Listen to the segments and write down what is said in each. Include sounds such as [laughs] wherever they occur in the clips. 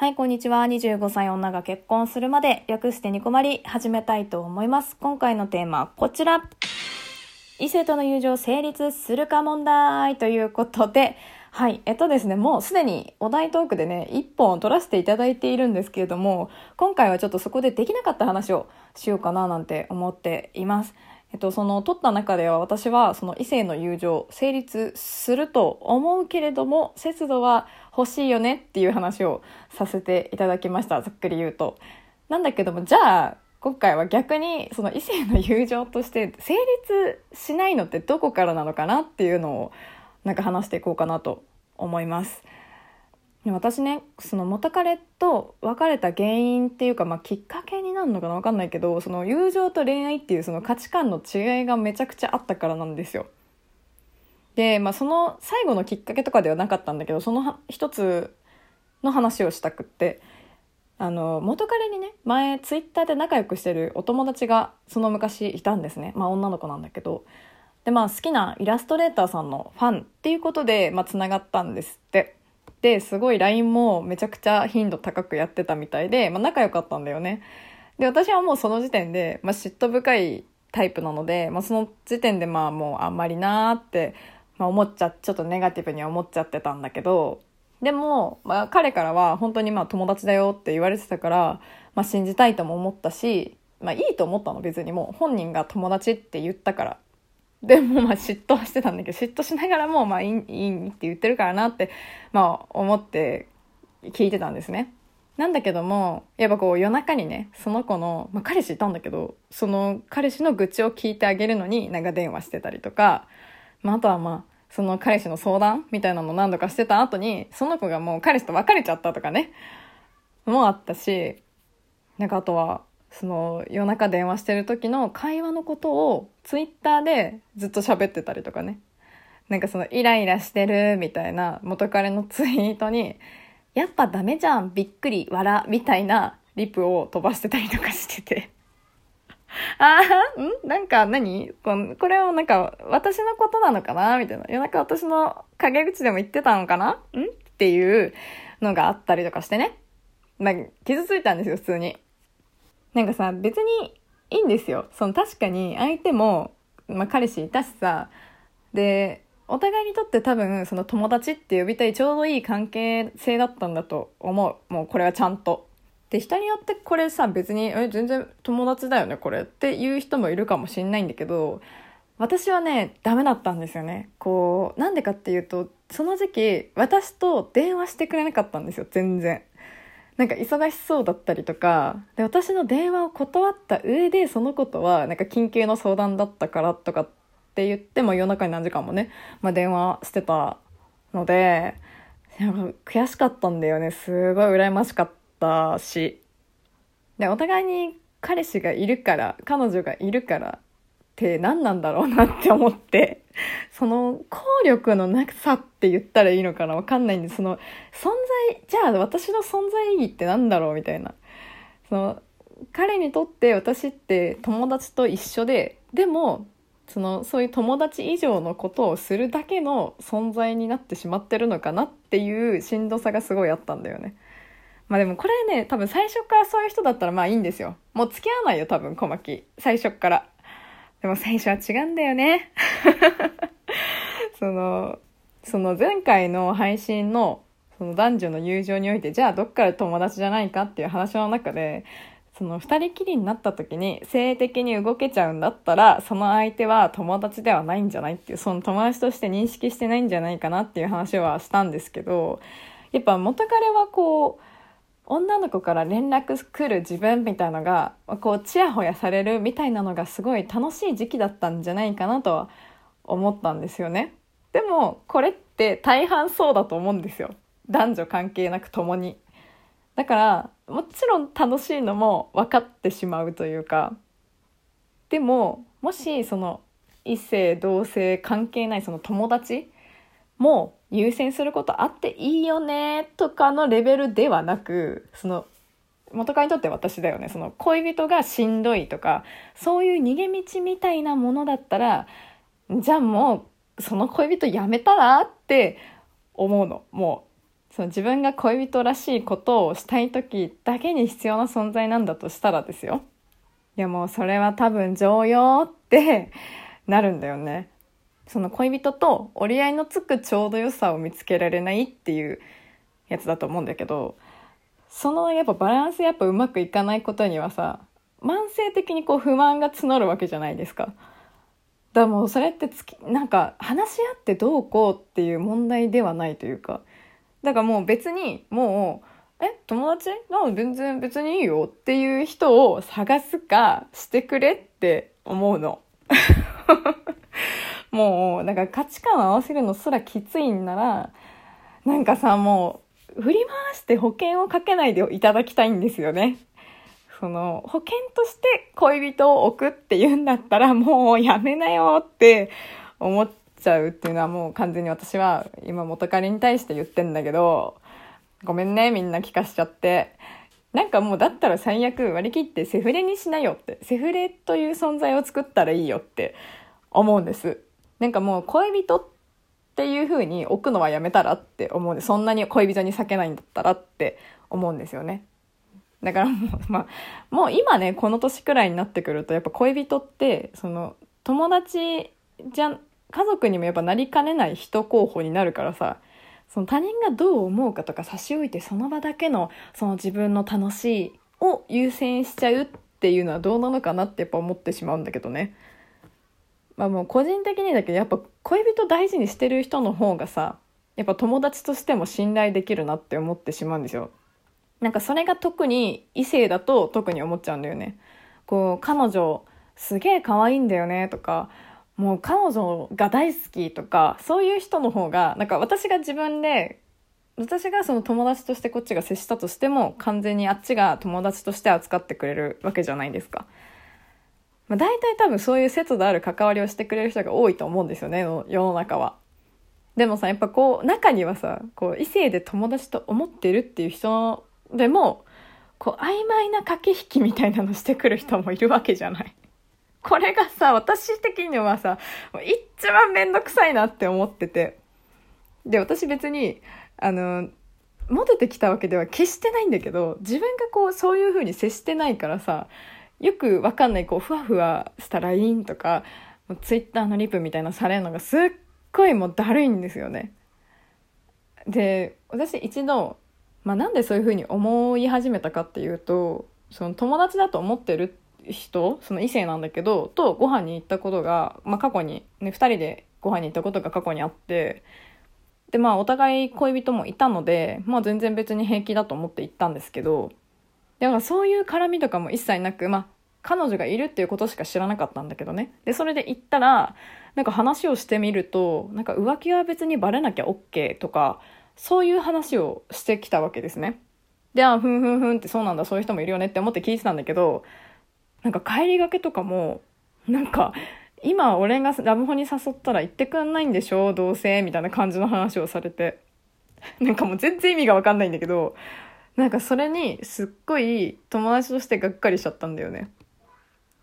はい、こんにちは。25歳女が結婚するまで略してニコマリ始めたいと思います。今回のテーマはこちら。異性との友情成立するか問題ということで、はい。えっとですね、もうすでにお題トークでね、一本取らせていただいているんですけれども、今回はちょっとそこでできなかった話をしようかななんて思っています。えっと、その取った中では私はその異性の友情成立すると思うけれども節度は欲しいよねっていう話をさせていただきましたざっくり言うと。なんだけどもじゃあ今回は逆にその異性の友情として成立しないのってどこからなのかなっていうのをなんか話していこうかなと思います。私ねその元彼と別れた原因っていうか、まあ、きっかけになるのかな分かんないけどその友情と恋愛っていうその価値観の違いがめちゃくちゃあったからなんですよ。で、まあ、その最後のきっかけとかではなかったんだけどその一つの話をしたくってあの元彼にね前ツイッターで仲良くしてるお友達がその昔いたんですね。まあ女の子なんだけど。でまあ好きなイラストレーターさんのファンっていうことでまあがったんですって。ですごい LINE もめちゃくちゃ頻度高くやってたみたいで、まあ、仲良かったんだよね。で、私はもうその時点で、まあ、嫉妬深いタイプなので、まあ、その時点でまあもうあんまりなーって、まあ、思っちゃ、ちょっとネガティブに思っちゃってたんだけど、でも、まあ、彼からは本当にまあ友達だよって言われてたから、まあ、信じたいとも思ったし、まあ、いいと思ったの別にもう本人が友達って言ったからでもまあ嫉妬はしてたんだけど嫉妬しながらもまあいいいいって言ってるからなってまあ思って聞いてたんですね。なんだけどもやっぱこう夜中にねその子の、まあ、彼氏いたんだけどその彼氏の愚痴を聞いてあげるのに長電話してたりとか、まあ、あとはまあその彼氏の相談みたいなの何度かしてた後にその子がもう彼氏と別れちゃったとかねもあったしなんかあとはその夜中電話してる時の会話のことをツイッターでずっと喋ってたりとかね。なんかそのイライラしてるみたいな元彼のツイートに、やっぱダメじゃん、びっくり、笑、みたいなリプを飛ばしてたりとかしてて。[laughs] ああ、ん？なんか何？ここれをなんか私のことなのかな？みたいな。夜中私の陰口でも言ってたのかな？ん？っていうのがあったりとかしてね。まあ、傷ついたんですよ、普通に。なんかさ、別にいいんですよ。その確かに相手も、まあ彼氏いたしさ、で、お互いにとって多分その友達って呼びたいちょうどいい関係性だったんだと思う。もうこれはちゃんと。で、人によってこれさ、別に、え、全然友達だよね、これっていう人もいるかもしんないんだけど、私はね、ダメだったんですよね。こう、なんでかっていうと、その時期、私と電話してくれなかったんですよ、全然。なんか忙しそうだったりとかで私の電話を断った上でそのことはなんか緊急の相談だったからとかって言っても夜中に何時間もね、まあ、電話してたのでなんか悔しかったんだよね。すごい羨ましかったし。でお互いに彼氏がいるから彼女がいるからって何なんだろうなって思って、その効力のなさって言ったらいいのかなわかんないんで、その存在、じゃあ私の存在意義って何だろうみたいな。その、彼にとって私って友達と一緒で、でも、その、そういう友達以上のことをするだけの存在になってしまってるのかなっていうしんどさがすごいあったんだよね。まあでもこれね、多分最初からそういう人だったらまあいいんですよ。もう付き合わないよ、多分小牧。最初から。でも最初は違うんだよね。[laughs] その、その前回の配信のその男女の友情において、じゃあどっから友達じゃないかっていう話の中で、その二人きりになった時に性的に動けちゃうんだったら、その相手は友達ではないんじゃないっていう、その友達として認識してないんじゃないかなっていう話はしたんですけど、やっぱ元彼はこう、女の子から連絡来る自分みたいのがこうちやほやされるみたいなのがすごい楽しい時期だったんじゃないかなとは思ったんですよね。でもこれって大半そうだと思うんですよ。男女関係なく共に。だからもちろん楽しいのも分かってしまうというか。でももしその異性同性関係ないその友達もう優先することあっていいよねとかのレベルではなくその元カにとって私だよね。その恋人がしんどいとかそういう逃げ道みたいなものだったらじゃあもうその恋人やめたらって思うの。もうその自分が恋人らしいことをしたい時だけに必要な存在なんだとしたらですよ。いやもうそれは多分常用ってなるんだよね。その恋人と折り合いのつくちょうど良さを見つけられないっていうやつだと思うんだけどそのやっぱバランスやっぱうまくいかないことにはさ慢性的にこう不満が募るわけじゃないですか。だからもうそれってつきなんか話し合ってどうこうっていう問題ではないというかだからもう別にもうえ友達？な全然別にいいよっていう人を探すかしてくれって思うの。[laughs] もうなんか価値観を合わせるのすらきついんならなんかさもう振り回して保険をかけないでいただきたいんですよね。その保険として恋人を置くって言うんだったらもうやめなよって思っちゃうっていうのはもう完全に私は今元彼に対して言ってんだけどごめんねみんな聞かしちゃってなんかもうだったら最悪割り切ってセフレにしなよってセフレという存在を作ったらいいよって思うんですなんかもう恋人っていう風に置くのはやめたらって思うんでそんなに恋人に避けないんだったらって思うんですよねだからもう、まあ、もう今ね、この年くらいになってくると、やっぱ恋人って、その、友達じゃ、家族にもやっぱなりかねない人候補になるからさ、その他人がどう思うかとか差し置いてその場だけのその自分の楽しいを優先しちゃうっていうのはどうなのかなってやっぱ思ってしまうんだけどね。まあもう個人的にだけどやっぱ恋人大事にしてる人の方がさ、やっぱ友達としても信頼できるなって思ってしまうんですよ。なんかそれが特に異性だと特に思っちゃうんだよね。こう、彼女すげえ可愛いんだよねとか、もう彼女が大好きとか、そういう人の方が、なんか私が自分で、私がその友達としてこっちが接したとしても、完全にあっちが友達として扱ってくれるわけじゃないですか。まあ、大体多分そういう節度ある関わりをしてくれる人が多いと思うんですよね、世の中は。でもさ、やっぱこう、中にはさ、こう、異性で友達と思ってるっていう人でもこう曖昧な駆け引きみたいなのしてくる人もいるわけじゃない。[laughs] これがさ私的にはさ一番めんどくさいなって思っててで私別にあのモテてきたわけでは決してないんだけど自分がこうそういう風に接してないからさよくわかんないこうふわふわした LINE とかツイッターのリプみたいなされるのがすっごいもうだるいんですよね。で私一度まあ、なんでそういうふうに思い始めたかっていうとその友達だと思ってる人その異性なんだけどとご飯に行ったことが、まあ、過去に、ね、2人でご飯に行ったことが過去にあってでまあお互い恋人もいたので、まあ、全然別に平気だと思って行ったんですけどだからそういう絡みとかも一切なく、まあ、彼女がいるっていうことしか知らなかったんだけどねでそれで行ったらなんか話をしてみるとなんか浮気は別にバレなきゃ OK とかそういう話をしてきたわけですね。で、あ、ふんふんふんってそうなんだ、そういう人もいるよねって思って聞いてたんだけど、なんか帰りがけとかも、なんか、今俺がラブホに誘ったら行ってくんないんでしょどうせみたいな感じの話をされて。なんかもう全然意味がわかんないんだけど、なんかそれにすっごい友達としてがっかりしちゃったんだよね。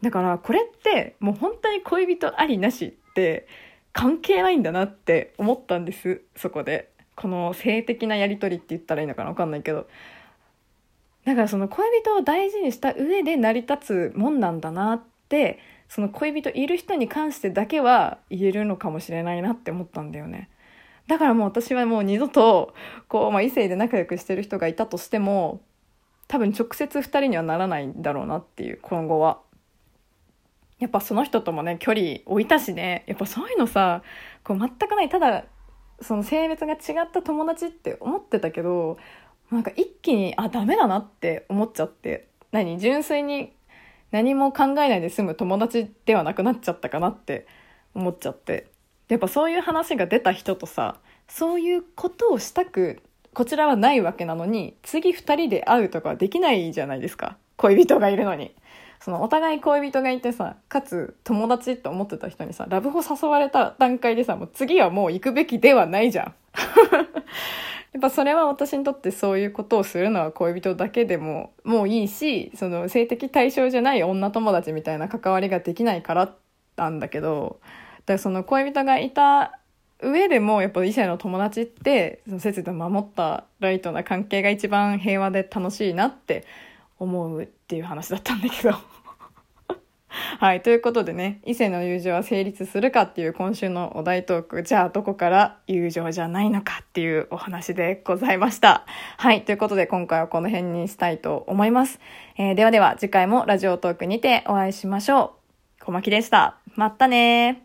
だからこれってもう本当に恋人ありなしって関係ないんだなって思ったんです、そこで。この性的なやり取りって言ったらいいのかな分かんないけどだからその恋人を大事にした上で成り立つもんなんだなってその恋人いる人に関してだけは言えるのかもしれないなって思ったんだよねだからもう私はもう二度とこう、まあ、異性で仲良くしてる人がいたとしても多分直接2人にはならないんだろうなっていう今後は。やっぱその人ともね距離置いたしね。やっぱそういうのさこう全くない。ただその性別が違った友達って思ってたけどなんか一気にあダメだなって思っちゃって。何？純粋に何も考えないで済む友達ではなくなっちゃったかなって思っちゃって。やっぱそういう話が出た人とさそういうことをしたくこちらはないわけなのに次2人で会うとかできないじゃないですか恋人がいるのに。そのお互い恋人がいてさかつ友達って思ってた人にさラブホ誘われた段階でさもう次はもう行くべきではないじゃん [laughs] やっぱそれは私にとってそういうことをするのは恋人だけでももういいしその性的対象じゃない女友達みたいな関わりができないからなんだけどだからその恋人がいた上でもやっぱ異性の友達ってその節度守ったライトな関係が一番平和で楽しいなって思うっていう話だったんだけど [laughs] はい。ということでね、異性の友情は成立するかっていう今週のお題トーク、じゃあどこから友情じゃないのかっていうお話でございました。はい。ということで今回はこの辺にしたいと思います。えー、ではでは次回もラジオトークにてお会いしましょう。小牧でした。またね